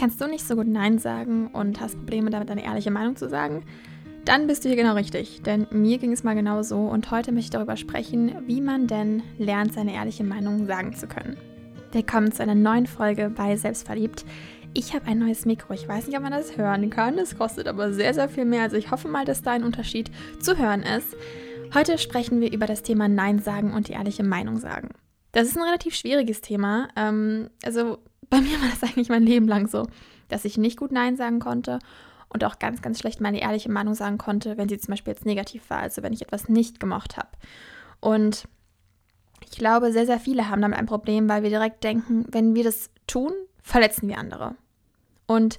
Kannst du nicht so gut Nein sagen und hast Probleme damit, eine ehrliche Meinung zu sagen? Dann bist du hier genau richtig, denn mir ging es mal genau so und heute möchte ich darüber sprechen, wie man denn lernt, seine ehrliche Meinung sagen zu können. Willkommen zu einer neuen Folge bei Selbstverliebt. Ich habe ein neues Mikro. Ich weiß nicht, ob man das hören kann. Es kostet aber sehr, sehr viel mehr. Also ich hoffe mal, dass da ein Unterschied zu hören ist. Heute sprechen wir über das Thema Nein sagen und die ehrliche Meinung sagen. Das ist ein relativ schwieriges Thema. Ähm, also bei mir war das eigentlich mein Leben lang so, dass ich nicht gut Nein sagen konnte und auch ganz, ganz schlecht meine ehrliche Meinung sagen konnte, wenn sie zum Beispiel jetzt negativ war, also wenn ich etwas nicht gemocht habe. Und ich glaube, sehr, sehr viele haben damit ein Problem, weil wir direkt denken, wenn wir das tun, verletzen wir andere. Und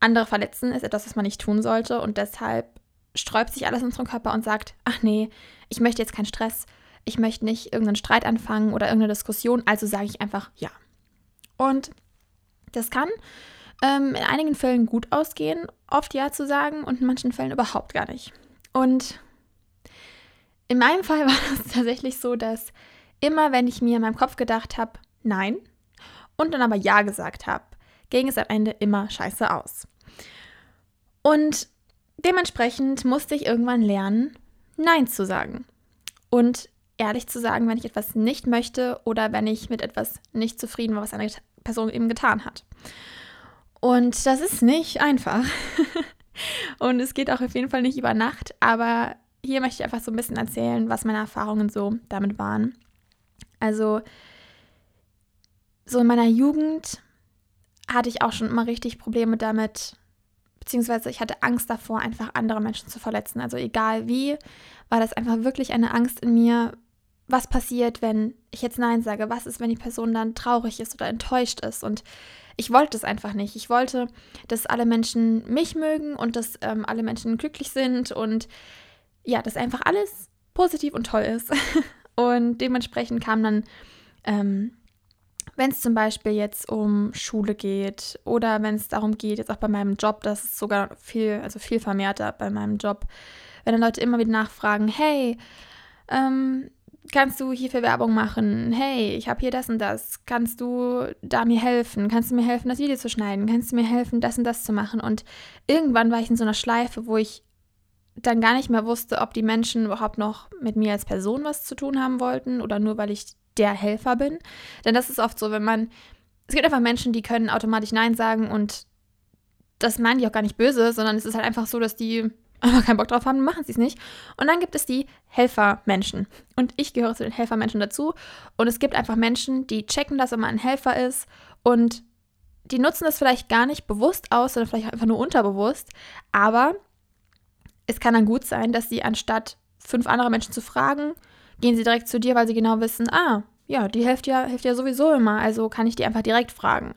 andere verletzen ist etwas, was man nicht tun sollte und deshalb sträubt sich alles in unserem Körper und sagt, ach nee, ich möchte jetzt keinen Stress, ich möchte nicht irgendeinen Streit anfangen oder irgendeine Diskussion, also sage ich einfach ja. Und das kann ähm, in einigen Fällen gut ausgehen, oft ja zu sagen und in manchen Fällen überhaupt gar nicht. Und in meinem Fall war es tatsächlich so, dass immer, wenn ich mir in meinem Kopf gedacht habe, nein, und dann aber ja gesagt habe, ging es am Ende immer scheiße aus. Und dementsprechend musste ich irgendwann lernen, Nein zu sagen. Und ehrlich zu sagen, wenn ich etwas nicht möchte oder wenn ich mit etwas nicht zufrieden war, was Person eben getan hat. Und das ist nicht einfach. und es geht auch auf jeden Fall nicht über Nacht, aber hier möchte ich einfach so ein bisschen erzählen, was meine Erfahrungen so damit waren. Also, so in meiner Jugend hatte ich auch schon immer richtig Probleme damit, beziehungsweise ich hatte Angst davor, einfach andere Menschen zu verletzen. Also egal wie, war das einfach wirklich eine Angst in mir, was passiert, wenn ich jetzt Nein sage? Was ist, wenn die Person dann traurig ist oder enttäuscht ist? Und ich wollte es einfach nicht. Ich wollte, dass alle Menschen mich mögen und dass ähm, alle Menschen glücklich sind und ja, dass einfach alles positiv und toll ist. und dementsprechend kam dann, ähm, wenn es zum Beispiel jetzt um Schule geht oder wenn es darum geht, jetzt auch bei meinem Job, das ist sogar viel, also viel vermehrter bei meinem Job, wenn dann Leute immer wieder nachfragen, hey, ähm, kannst du hierfür Werbung machen? Hey, ich habe hier das und das. Kannst du da mir helfen? Kannst du mir helfen, das Video zu schneiden? Kannst du mir helfen, das und das zu machen? Und irgendwann war ich in so einer Schleife, wo ich dann gar nicht mehr wusste, ob die Menschen überhaupt noch mit mir als Person was zu tun haben wollten oder nur weil ich der Helfer bin. Denn das ist oft so, wenn man. Es gibt einfach Menschen, die können automatisch Nein sagen und das meinen die auch gar nicht böse, sondern es ist halt einfach so, dass die aber keinen Bock drauf haben, machen sie es nicht. Und dann gibt es die Helfermenschen. Und ich gehöre zu den Helfermenschen dazu. Und es gibt einfach Menschen, die checken, dass immer ein Helfer ist und die nutzen das vielleicht gar nicht bewusst aus, sondern vielleicht einfach nur unterbewusst. Aber es kann dann gut sein, dass sie anstatt fünf andere Menschen zu fragen, gehen sie direkt zu dir, weil sie genau wissen, ah, ja, die hilft ja, hilft ja sowieso immer, also kann ich die einfach direkt fragen.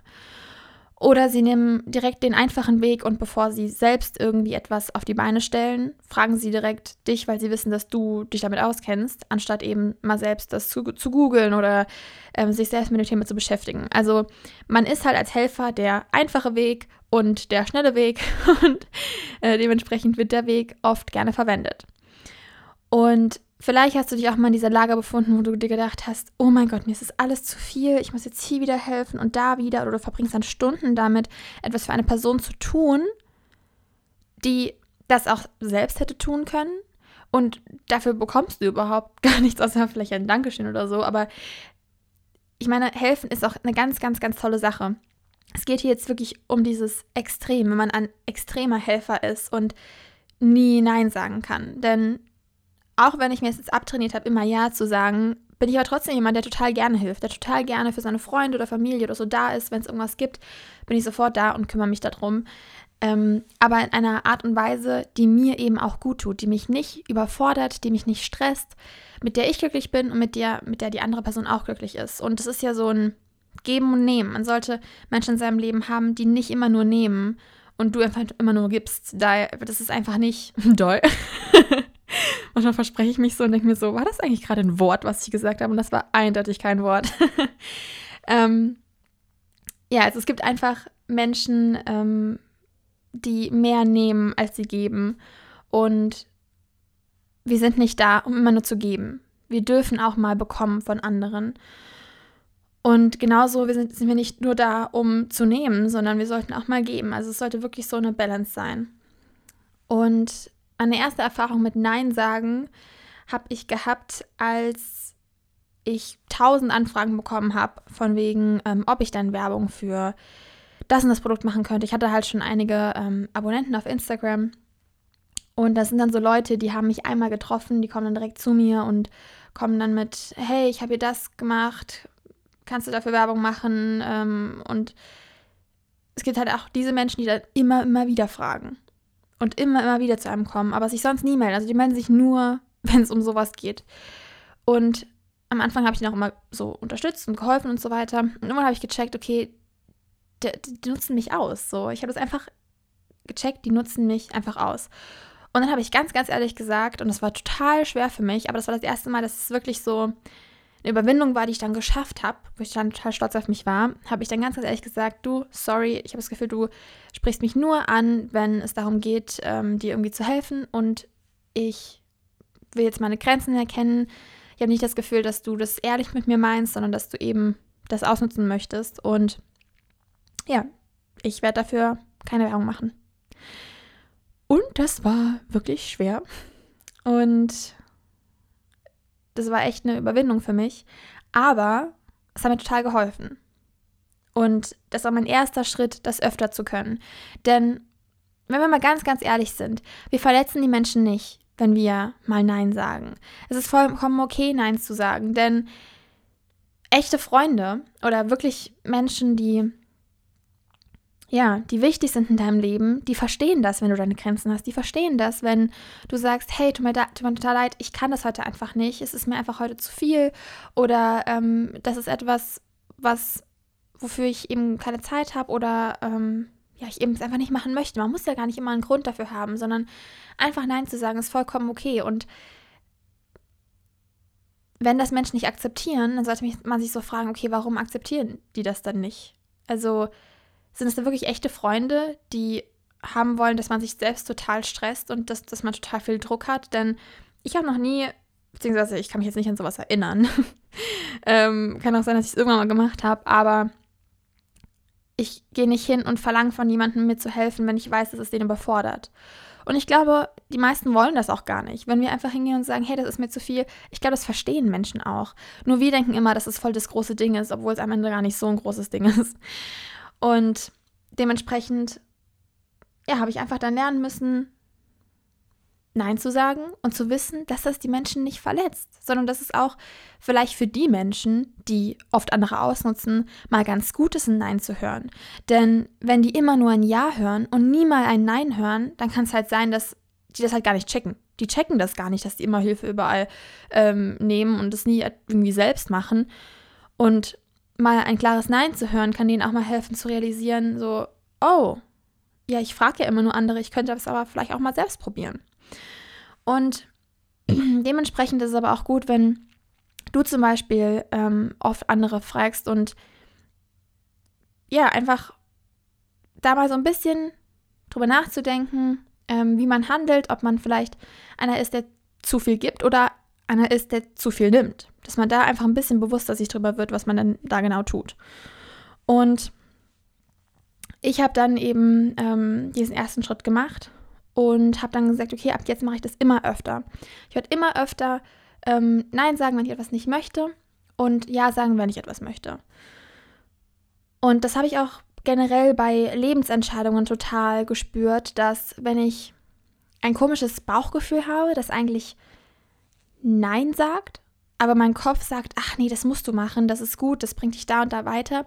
Oder sie nehmen direkt den einfachen Weg und bevor sie selbst irgendwie etwas auf die Beine stellen, fragen sie direkt dich, weil sie wissen, dass du dich damit auskennst, anstatt eben mal selbst das zu, zu googeln oder ähm, sich selbst mit dem Thema zu beschäftigen. Also man ist halt als Helfer der einfache Weg und der schnelle Weg und äh, dementsprechend wird der Weg oft gerne verwendet. Und Vielleicht hast du dich auch mal in dieser Lage befunden, wo du dir gedacht hast, oh mein Gott, mir ist das alles zu viel, ich muss jetzt hier wieder helfen und da wieder, oder du verbringst dann Stunden damit, etwas für eine Person zu tun, die das auch selbst hätte tun können. Und dafür bekommst du überhaupt gar nichts, außer vielleicht ein Dankeschön oder so. Aber ich meine, helfen ist auch eine ganz, ganz, ganz tolle Sache. Es geht hier jetzt wirklich um dieses Extrem, wenn man ein extremer Helfer ist und nie Nein sagen kann. Denn auch wenn ich mir jetzt abtrainiert habe, immer Ja zu sagen, bin ich aber trotzdem jemand, der total gerne hilft, der total gerne für seine Freunde oder Familie oder so da ist. Wenn es irgendwas gibt, bin ich sofort da und kümmere mich darum. Ähm, aber in einer Art und Weise, die mir eben auch gut tut, die mich nicht überfordert, die mich nicht stresst, mit der ich glücklich bin und mit der, mit der die andere Person auch glücklich ist. Und das ist ja so ein Geben und Nehmen. Man sollte Menschen in seinem Leben haben, die nicht immer nur nehmen und du einfach immer nur gibst. Da, das ist einfach nicht doll. Manchmal verspreche ich mich so und denke mir so, war das eigentlich gerade ein Wort, was ich gesagt habe? Und das war eindeutig kein Wort. ähm, ja, also es gibt einfach Menschen, ähm, die mehr nehmen, als sie geben. Und wir sind nicht da, um immer nur zu geben. Wir dürfen auch mal bekommen von anderen. Und genauso wir sind, sind wir nicht nur da, um zu nehmen, sondern wir sollten auch mal geben. Also es sollte wirklich so eine Balance sein. Und eine erste Erfahrung mit Nein sagen habe ich gehabt, als ich tausend Anfragen bekommen habe, von wegen, ähm, ob ich dann Werbung für das und das Produkt machen könnte. Ich hatte halt schon einige ähm, Abonnenten auf Instagram. Und das sind dann so Leute, die haben mich einmal getroffen, die kommen dann direkt zu mir und kommen dann mit, hey, ich habe hier das gemacht, kannst du dafür Werbung machen? Ähm, und es gibt halt auch diese Menschen, die dann immer, immer wieder fragen und immer, immer wieder zu einem kommen, aber sich sonst nie melden. Also die melden sich nur, wenn es um sowas geht. Und am Anfang habe ich ihnen auch immer so unterstützt und geholfen und so weiter. Und irgendwann habe ich gecheckt, okay, die, die, nutzen mich aus. So, ich habe das einfach gecheckt, die nutzen mich einfach aus. Und dann habe ich ganz, ganz ehrlich gesagt, und das war total schwer für mich, aber das war das erste Mal, dass es wirklich so eine Überwindung war, die ich dann geschafft habe, wo ich dann total stolz auf mich war, habe ich dann ganz, ganz ehrlich gesagt, du, sorry, ich habe das Gefühl, du sprichst mich nur an, wenn es darum geht, ähm, dir irgendwie zu helfen und ich will jetzt meine Grenzen erkennen. Ich habe nicht das Gefühl, dass du das ehrlich mit mir meinst, sondern dass du eben das ausnutzen möchtest und ja, ich werde dafür keine Werbung machen. Und das war wirklich schwer. Und das war echt eine Überwindung für mich. Aber es hat mir total geholfen. Und das war mein erster Schritt, das öfter zu können. Denn wenn wir mal ganz, ganz ehrlich sind, wir verletzen die Menschen nicht, wenn wir mal Nein sagen. Es ist vollkommen okay, Nein zu sagen. Denn echte Freunde oder wirklich Menschen, die ja, die wichtig sind in deinem Leben, die verstehen das, wenn du deine Grenzen hast. Die verstehen das, wenn du sagst, hey, tut mir, da, tut mir total leid, ich kann das heute einfach nicht, es ist mir einfach heute zu viel oder ähm, das ist etwas, was, wofür ich eben keine Zeit habe oder ähm, ja, ich eben es einfach nicht machen möchte. Man muss ja gar nicht immer einen Grund dafür haben, sondern einfach Nein zu sagen ist vollkommen okay und wenn das Menschen nicht akzeptieren, dann sollte man sich so fragen, okay, warum akzeptieren die das dann nicht? Also, sind es da wirklich echte Freunde, die haben wollen, dass man sich selbst total stresst und dass, dass man total viel Druck hat. Denn ich habe noch nie, beziehungsweise ich kann mich jetzt nicht an sowas erinnern. ähm, kann auch sein, dass ich es irgendwann mal gemacht habe, aber ich gehe nicht hin und verlange von jemandem mir zu helfen, wenn ich weiß, dass es den überfordert. Und ich glaube, die meisten wollen das auch gar nicht. Wenn wir einfach hingehen und sagen, hey, das ist mir zu viel, ich glaube, das verstehen Menschen auch. Nur wir denken immer, dass es voll das große Ding ist, obwohl es am Ende gar nicht so ein großes Ding ist. Und dementsprechend, ja, habe ich einfach dann lernen müssen, Nein zu sagen und zu wissen, dass das die Menschen nicht verletzt, sondern dass es auch vielleicht für die Menschen, die oft andere ausnutzen, mal ganz gut ist, ein Nein zu hören. Denn wenn die immer nur ein Ja hören und nie mal ein Nein hören, dann kann es halt sein, dass die das halt gar nicht checken. Die checken das gar nicht, dass die immer Hilfe überall ähm, nehmen und das nie irgendwie selbst machen. Und mal ein klares Nein zu hören, kann denen auch mal helfen zu realisieren, so, oh, ja, ich frage ja immer nur andere, ich könnte das aber vielleicht auch mal selbst probieren. Und dementsprechend ist es aber auch gut, wenn du zum Beispiel ähm, oft andere fragst und ja, einfach da mal so ein bisschen drüber nachzudenken, ähm, wie man handelt, ob man vielleicht einer ist, der zu viel gibt oder einer ist, der zu viel nimmt. Dass man da einfach ein bisschen bewusster sich drüber wird, was man dann da genau tut. Und ich habe dann eben ähm, diesen ersten Schritt gemacht und habe dann gesagt, okay, ab jetzt mache ich das immer öfter. Ich werde immer öfter ähm, Nein sagen, wenn ich etwas nicht möchte und Ja sagen, wenn ich etwas möchte. Und das habe ich auch generell bei Lebensentscheidungen total gespürt, dass wenn ich ein komisches Bauchgefühl habe, das eigentlich Nein sagt, aber mein Kopf sagt, ach nee, das musst du machen, das ist gut, das bringt dich da und da weiter,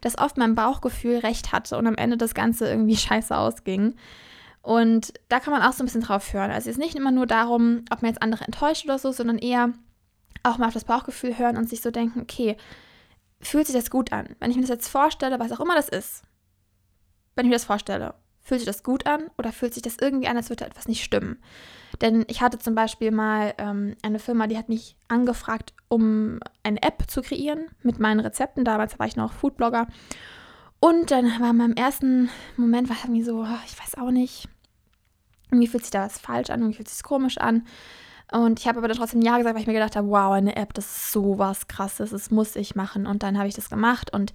dass oft mein Bauchgefühl recht hatte und am Ende das Ganze irgendwie scheiße ausging. Und da kann man auch so ein bisschen drauf hören. Also es ist nicht immer nur darum, ob man jetzt andere enttäuscht oder so, sondern eher auch mal auf das Bauchgefühl hören und sich so denken, okay, fühlt sich das gut an? Wenn ich mir das jetzt vorstelle, was auch immer das ist, wenn ich mir das vorstelle, fühlt sich das gut an oder fühlt sich das irgendwie an, als würde etwas nicht stimmen? Denn ich hatte zum Beispiel mal ähm, eine Firma, die hat mich angefragt, um eine App zu kreieren mit meinen Rezepten. Damals war ich noch Foodblogger. Und dann war in meinem ersten Moment war irgendwie so, oh, ich weiß auch nicht, irgendwie fühlt sich da was falsch an, irgendwie fühlt sich komisch an. Und ich habe aber dann trotzdem Ja gesagt, weil ich mir gedacht habe, wow, eine App, das ist so was krasses, das muss ich machen. Und dann habe ich das gemacht und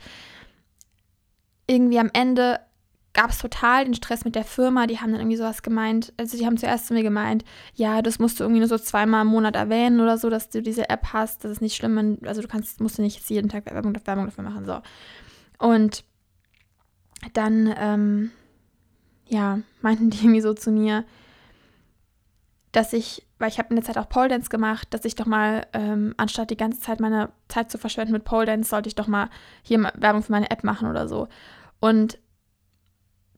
irgendwie am Ende gab es total den Stress mit der Firma. Die haben dann irgendwie sowas gemeint. Also die haben zuerst zu mir gemeint, ja, das musst du irgendwie nur so zweimal im Monat erwähnen oder so, dass du diese App hast. Das ist nicht schlimm. Also du kannst, musst du nicht jetzt jeden Tag Werbung, Werbung dafür machen. So. Und dann, ähm, ja, meinten die irgendwie so zu mir, dass ich, weil ich habe in der Zeit auch Pole Dance gemacht, dass ich doch mal, ähm, anstatt die ganze Zeit meine Zeit zu verschwenden mit Pole Dance, sollte ich doch mal hier Werbung für meine App machen oder so. Und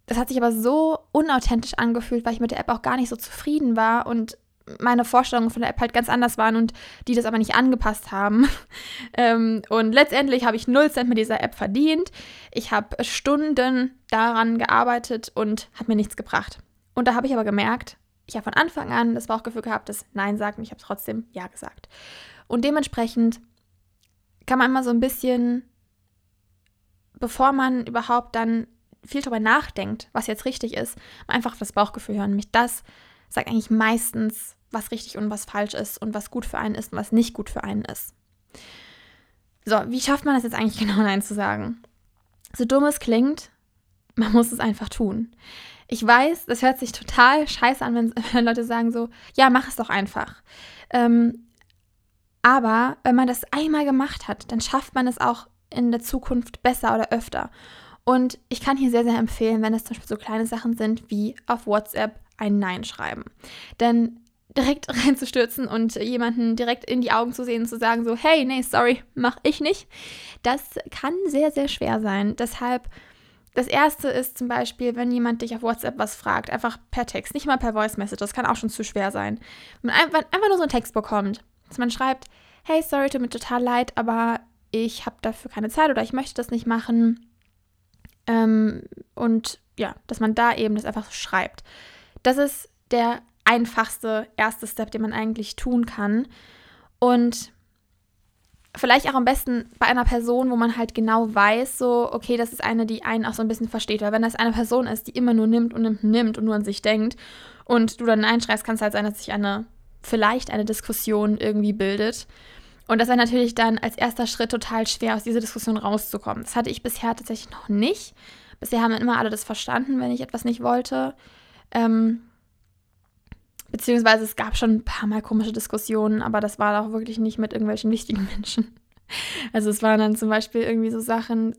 das hat sich aber so unauthentisch angefühlt, weil ich mit der App auch gar nicht so zufrieden war und meine Vorstellungen von der App halt ganz anders waren und die das aber nicht angepasst haben. ähm, und letztendlich habe ich 0 Cent mit dieser App verdient. Ich habe Stunden daran gearbeitet und hat mir nichts gebracht. Und da habe ich aber gemerkt, ich habe von Anfang an das Bauchgefühl gehabt, dass Nein sagt und ich habe trotzdem Ja gesagt. Und dementsprechend kann man immer so ein bisschen, bevor man überhaupt dann viel darüber nachdenkt, was jetzt richtig ist, einfach auf das Bauchgefühl hören. Nämlich das sagt eigentlich meistens, was richtig und was falsch ist und was gut für einen ist und was nicht gut für einen ist. So, wie schafft man das jetzt eigentlich genau Nein zu sagen? So dumm es klingt, man muss es einfach tun. Ich weiß, das hört sich total scheiße an, wenn, wenn Leute sagen so, ja, mach es doch einfach. Ähm, aber wenn man das einmal gemacht hat, dann schafft man es auch in der Zukunft besser oder öfter. Und ich kann hier sehr, sehr empfehlen, wenn es zum Beispiel so kleine Sachen sind wie auf WhatsApp ein Nein schreiben. Denn direkt reinzustürzen und jemanden direkt in die Augen zu sehen und zu sagen so, hey, nee, sorry, mach ich nicht, das kann sehr, sehr schwer sein. Deshalb, das erste ist zum Beispiel, wenn jemand dich auf WhatsApp was fragt, einfach per Text, nicht mal per Voice Message, das kann auch schon zu schwer sein. Wenn man einfach, nur so einen Text bekommt, dass man schreibt, hey, sorry, tut mir total leid, aber ich habe dafür keine Zeit oder ich möchte das nicht machen. Ähm, und ja, dass man da eben das einfach so schreibt. Das ist der einfachste erste Step, den man eigentlich tun kann. Und vielleicht auch am besten bei einer Person, wo man halt genau weiß, so, okay, das ist eine, die einen auch so ein bisschen versteht. Weil wenn das eine Person ist, die immer nur nimmt und nimmt und nimmt und nur an sich denkt und du dann Nein schreist, kann es halt sein, dass sich eine, vielleicht eine Diskussion irgendwie bildet. Und das ist natürlich dann als erster Schritt total schwer, aus dieser Diskussion rauszukommen. Das hatte ich bisher tatsächlich noch nicht. Bisher haben immer alle das verstanden, wenn ich etwas nicht wollte. Ähm, beziehungsweise es gab schon ein paar Mal komische Diskussionen, aber das war auch wirklich nicht mit irgendwelchen wichtigen Menschen. Also es waren dann zum Beispiel irgendwie so Sachen,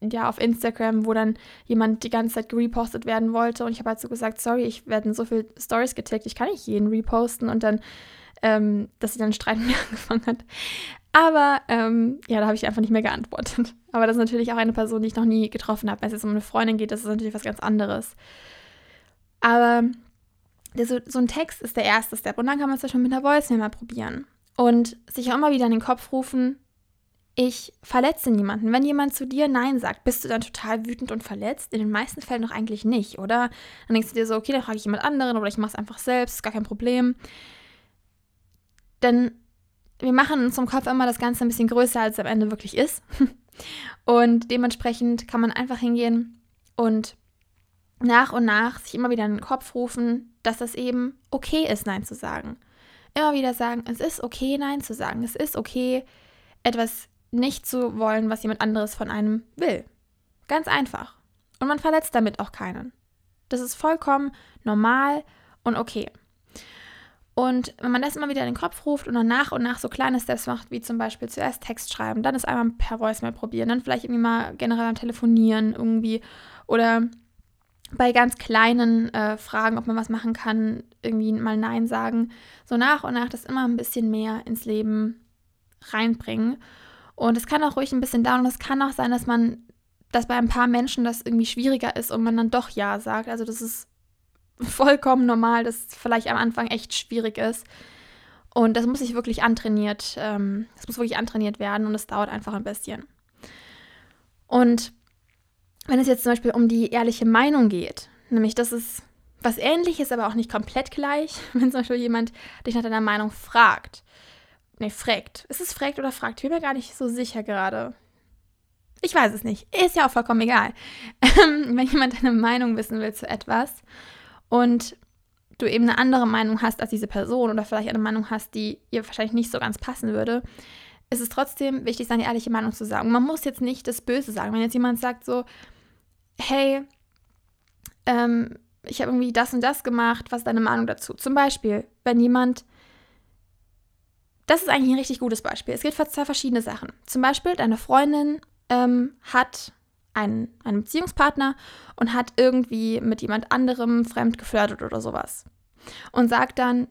ja, auf Instagram, wo dann jemand die ganze Zeit gerepostet werden wollte und ich habe halt so gesagt, sorry, ich werde so viele Stories getickt, ich kann nicht jeden reposten und dann ähm, dass sie dann Streit mit mir angefangen hat. Aber ähm, ja, da habe ich einfach nicht mehr geantwortet. Aber das ist natürlich auch eine Person, die ich noch nie getroffen habe. Wenn es jetzt um eine Freundin geht, das ist natürlich was ganz anderes. Aber so, so ein Text ist der erste Step. Und dann kann man es ja schon mit einer Voice mal probieren. Und sich auch immer wieder in den Kopf rufen, ich verletze niemanden. Wenn jemand zu dir Nein sagt, bist du dann total wütend und verletzt? In den meisten Fällen doch eigentlich nicht, oder? Dann denkst du dir so, okay, dann frage ich jemand anderen oder ich mache es einfach selbst, ist gar kein Problem. Denn wir machen uns im Kopf immer das Ganze ein bisschen größer, als es am Ende wirklich ist. Und dementsprechend kann man einfach hingehen und nach und nach sich immer wieder in den Kopf rufen, dass es eben okay ist, Nein zu sagen. Immer wieder sagen, es ist okay, Nein zu sagen. Es ist okay, etwas nicht zu wollen, was jemand anderes von einem will. Ganz einfach. Und man verletzt damit auch keinen. Das ist vollkommen normal und okay. Und wenn man das immer wieder in den Kopf ruft und dann nach und nach so kleine Steps macht, wie zum Beispiel zuerst Text schreiben, dann ist einmal per Voicemail probieren, dann vielleicht irgendwie mal generell am Telefonieren irgendwie oder bei ganz kleinen äh, Fragen, ob man was machen kann, irgendwie mal Nein sagen. So nach und nach das immer ein bisschen mehr ins Leben reinbringen. Und es kann auch ruhig ein bisschen dauern. Und es kann auch sein, dass man, dass bei ein paar Menschen das irgendwie schwieriger ist und man dann doch Ja sagt. Also das ist vollkommen normal, dass es vielleicht am Anfang echt schwierig ist. Und das muss sich wirklich antrainiert, ähm, das muss wirklich antrainiert werden und es dauert einfach ein bisschen. Und wenn es jetzt zum Beispiel um die ehrliche Meinung geht, nämlich das ist was ähnliches, aber auch nicht komplett gleich, wenn zum Beispiel jemand dich nach deiner Meinung fragt. Nee, fragt. Ist es fragt oder fragt? Ich bin mir gar nicht so sicher gerade. Ich weiß es nicht. Ist ja auch vollkommen egal. wenn jemand deine Meinung wissen will zu etwas und du eben eine andere Meinung hast als diese Person oder vielleicht eine Meinung hast, die ihr wahrscheinlich nicht so ganz passen würde, ist es trotzdem wichtig, seine ehrliche Meinung zu sagen. Man muss jetzt nicht das Böse sagen. Wenn jetzt jemand sagt so, hey, ähm, ich habe irgendwie das und das gemacht, was ist deine Meinung dazu? Zum Beispiel, wenn jemand, das ist eigentlich ein richtig gutes Beispiel. Es geht für zwei verschiedene Sachen. Zum Beispiel, deine Freundin ähm, hat einen, einen Beziehungspartner und hat irgendwie mit jemand anderem fremd geflirtet oder sowas. Und sagt dann,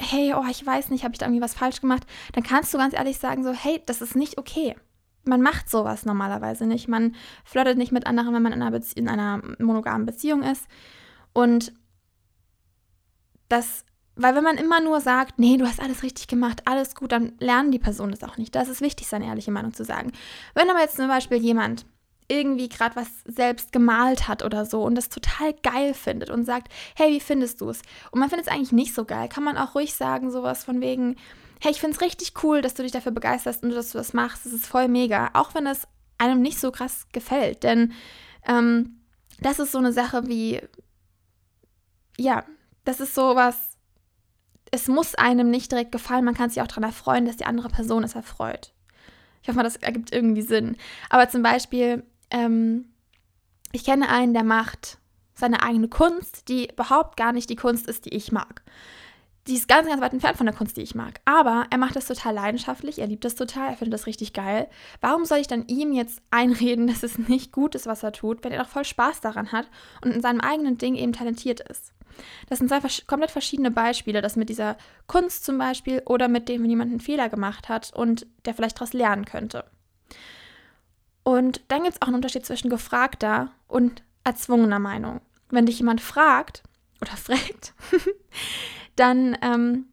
hey, oh, ich weiß nicht, habe ich da irgendwie was falsch gemacht? Dann kannst du ganz ehrlich sagen, so, hey, das ist nicht okay. Man macht sowas normalerweise nicht. Man flirtet nicht mit anderen, wenn man in einer, in einer monogamen Beziehung ist. Und das, weil wenn man immer nur sagt, nee, du hast alles richtig gemacht, alles gut, dann lernen die Personen das auch nicht. Das ist wichtig, seine ehrliche Meinung zu sagen. Wenn aber jetzt zum Beispiel jemand irgendwie gerade was selbst gemalt hat oder so und das total geil findet und sagt, hey, wie findest du es? Und man findet es eigentlich nicht so geil, kann man auch ruhig sagen, sowas von wegen, hey, ich finde es richtig cool, dass du dich dafür begeisterst und dass du das machst. Das ist voll mega, auch wenn es einem nicht so krass gefällt. Denn ähm, das ist so eine Sache wie, ja, das ist sowas, es muss einem nicht direkt gefallen, man kann sich auch daran erfreuen, dass die andere Person es erfreut. Ich hoffe mal, das ergibt irgendwie Sinn. Aber zum Beispiel, ähm, ich kenne einen, der macht seine eigene Kunst, die überhaupt gar nicht die Kunst ist, die ich mag. Die ist ganz, ganz weit entfernt von der Kunst, die ich mag. Aber er macht das total leidenschaftlich, er liebt das total, er findet das richtig geil. Warum soll ich dann ihm jetzt einreden, dass es nicht gut ist, was er tut, wenn er doch voll Spaß daran hat und in seinem eigenen Ding eben talentiert ist? Das sind zwei komplett verschiedene Beispiele, das mit dieser Kunst zum Beispiel oder mit dem, wenn jemand einen Fehler gemacht hat und der vielleicht daraus lernen könnte. Und dann gibt es auch einen Unterschied zwischen gefragter und erzwungener Meinung. Wenn dich jemand fragt oder fragt, dann ähm,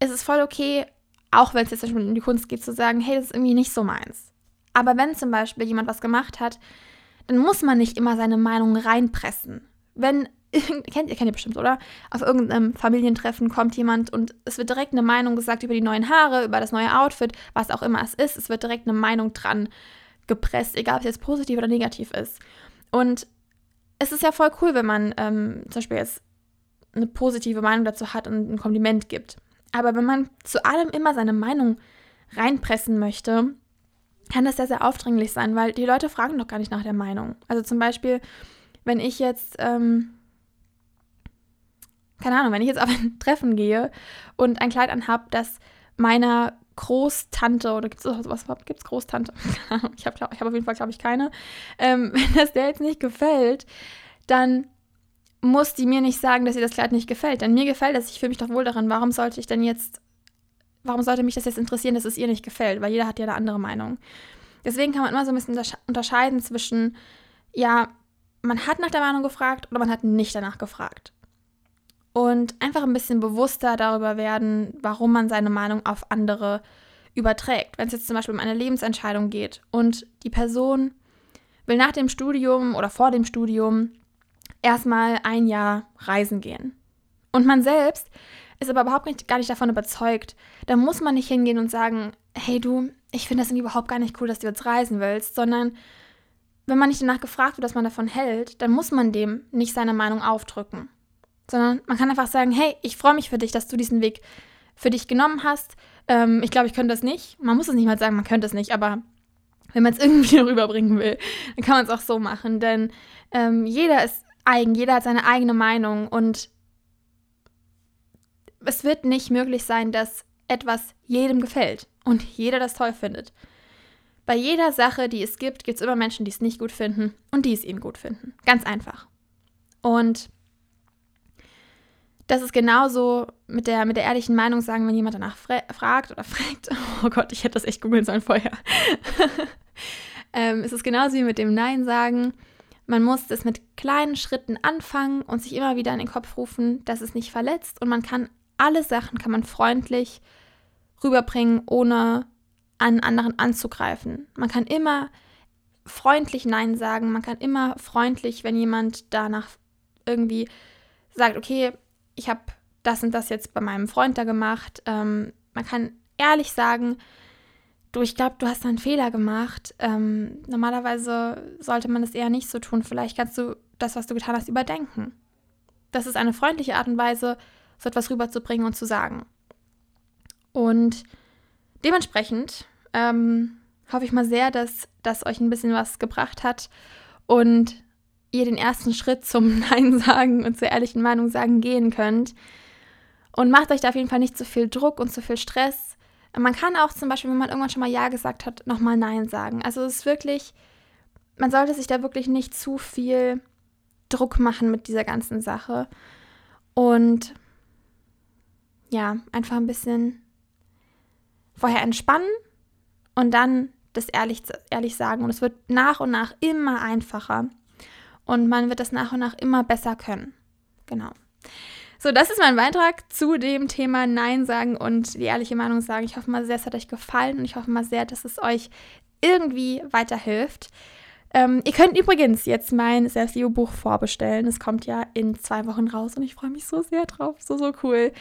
ist es voll okay, auch wenn es jetzt um die Kunst geht, zu sagen, hey, das ist irgendwie nicht so meins. Aber wenn zum Beispiel jemand was gemacht hat, dann muss man nicht immer seine Meinung reinpressen. Wenn kennt ihr, kennt ihr bestimmt, oder? Auf irgendeinem Familientreffen kommt jemand und es wird direkt eine Meinung gesagt über die neuen Haare, über das neue Outfit, was auch immer es ist. Es wird direkt eine Meinung dran gepresst, egal ob es jetzt positiv oder negativ ist. Und es ist ja voll cool, wenn man ähm, zum Beispiel jetzt eine positive Meinung dazu hat und ein Kompliment gibt. Aber wenn man zu allem immer seine Meinung reinpressen möchte, kann das sehr, sehr aufdringlich sein, weil die Leute fragen doch gar nicht nach der Meinung. Also zum Beispiel, wenn ich jetzt ähm, keine Ahnung, wenn ich jetzt auf ein Treffen gehe und ein Kleid anhab, das meiner Großtante oder gibt es sowas überhaupt? Gibt es Großtante? ich habe hab auf jeden Fall, glaube ich, keine. Ähm, wenn das der jetzt nicht gefällt, dann muss die mir nicht sagen, dass ihr das Kleid nicht gefällt. Denn mir gefällt es, ich fühle mich doch wohl darin. Warum sollte ich denn jetzt, warum sollte mich das jetzt interessieren, dass es ihr nicht gefällt? Weil jeder hat ja eine andere Meinung. Deswegen kann man immer so ein bisschen unterscheiden zwischen, ja, man hat nach der Meinung gefragt oder man hat nicht danach gefragt und einfach ein bisschen bewusster darüber werden, warum man seine Meinung auf andere überträgt. Wenn es jetzt zum Beispiel um eine Lebensentscheidung geht und die Person will nach dem Studium oder vor dem Studium erstmal ein Jahr reisen gehen. Und man selbst ist aber überhaupt nicht, gar nicht davon überzeugt, dann muss man nicht hingehen und sagen, hey du, ich finde das überhaupt gar nicht cool, dass du jetzt reisen willst, sondern wenn man nicht danach gefragt wird, was man davon hält, dann muss man dem nicht seine Meinung aufdrücken sondern man kann einfach sagen, hey, ich freue mich für dich, dass du diesen Weg für dich genommen hast. Ähm, ich glaube, ich könnte das nicht. Man muss es nicht mal sagen, man könnte es nicht, aber wenn man es irgendwie rüberbringen will, dann kann man es auch so machen, denn ähm, jeder ist eigen, jeder hat seine eigene Meinung und es wird nicht möglich sein, dass etwas jedem gefällt und jeder das toll findet. Bei jeder Sache, die es gibt, gibt es immer Menschen, die es nicht gut finden und die es eben gut finden. Ganz einfach. Und das ist genauso mit der, mit der ehrlichen Meinung sagen, wenn jemand danach fragt oder fragt. Oh Gott, ich hätte das echt googeln sollen vorher. ähm, es ist genauso wie mit dem Nein sagen. Man muss das mit kleinen Schritten anfangen und sich immer wieder in den Kopf rufen, dass es nicht verletzt und man kann alle Sachen kann man freundlich rüberbringen, ohne einen anderen anzugreifen. Man kann immer freundlich Nein sagen, man kann immer freundlich, wenn jemand danach irgendwie sagt, okay, ich habe das und das jetzt bei meinem Freund da gemacht. Ähm, man kann ehrlich sagen, du, ich glaube, du hast einen Fehler gemacht. Ähm, normalerweise sollte man das eher nicht so tun. Vielleicht kannst du das, was du getan hast, überdenken. das ist eine freundliche Art und Weise, so etwas rüberzubringen und zu sagen. Und dementsprechend ähm, hoffe ich mal sehr, dass das euch ein bisschen was gebracht hat und ihr den ersten Schritt zum Nein sagen und zur ehrlichen Meinung sagen gehen könnt. Und macht euch da auf jeden Fall nicht zu viel Druck und zu viel Stress. Man kann auch zum Beispiel, wenn man irgendwann schon mal Ja gesagt hat, nochmal Nein sagen. Also es ist wirklich, man sollte sich da wirklich nicht zu viel Druck machen mit dieser ganzen Sache. Und ja, einfach ein bisschen vorher entspannen und dann das ehrlich, ehrlich sagen. Und es wird nach und nach immer einfacher. Und man wird das nach und nach immer besser können. Genau. So, das ist mein Beitrag zu dem Thema Nein sagen und die ehrliche Meinung sagen. Ich hoffe mal sehr, es hat euch gefallen und ich hoffe mal sehr, dass es euch irgendwie weiterhilft. Ähm, ihr könnt übrigens jetzt mein Selbstliebe-Buch vorbestellen. Es kommt ja in zwei Wochen raus und ich freue mich so sehr drauf. So, so cool.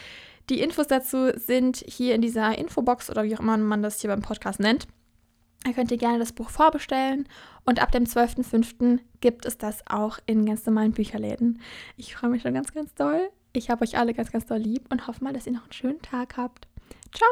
Die Infos dazu sind hier in dieser Infobox oder wie auch immer man das hier beim Podcast nennt. Da könnt ihr gerne das Buch vorbestellen und ab dem 12.05. gibt es das auch in ganz normalen Bücherläden. Ich freue mich schon ganz, ganz doll. Ich habe euch alle ganz, ganz doll lieb und hoffe mal, dass ihr noch einen schönen Tag habt. Ciao!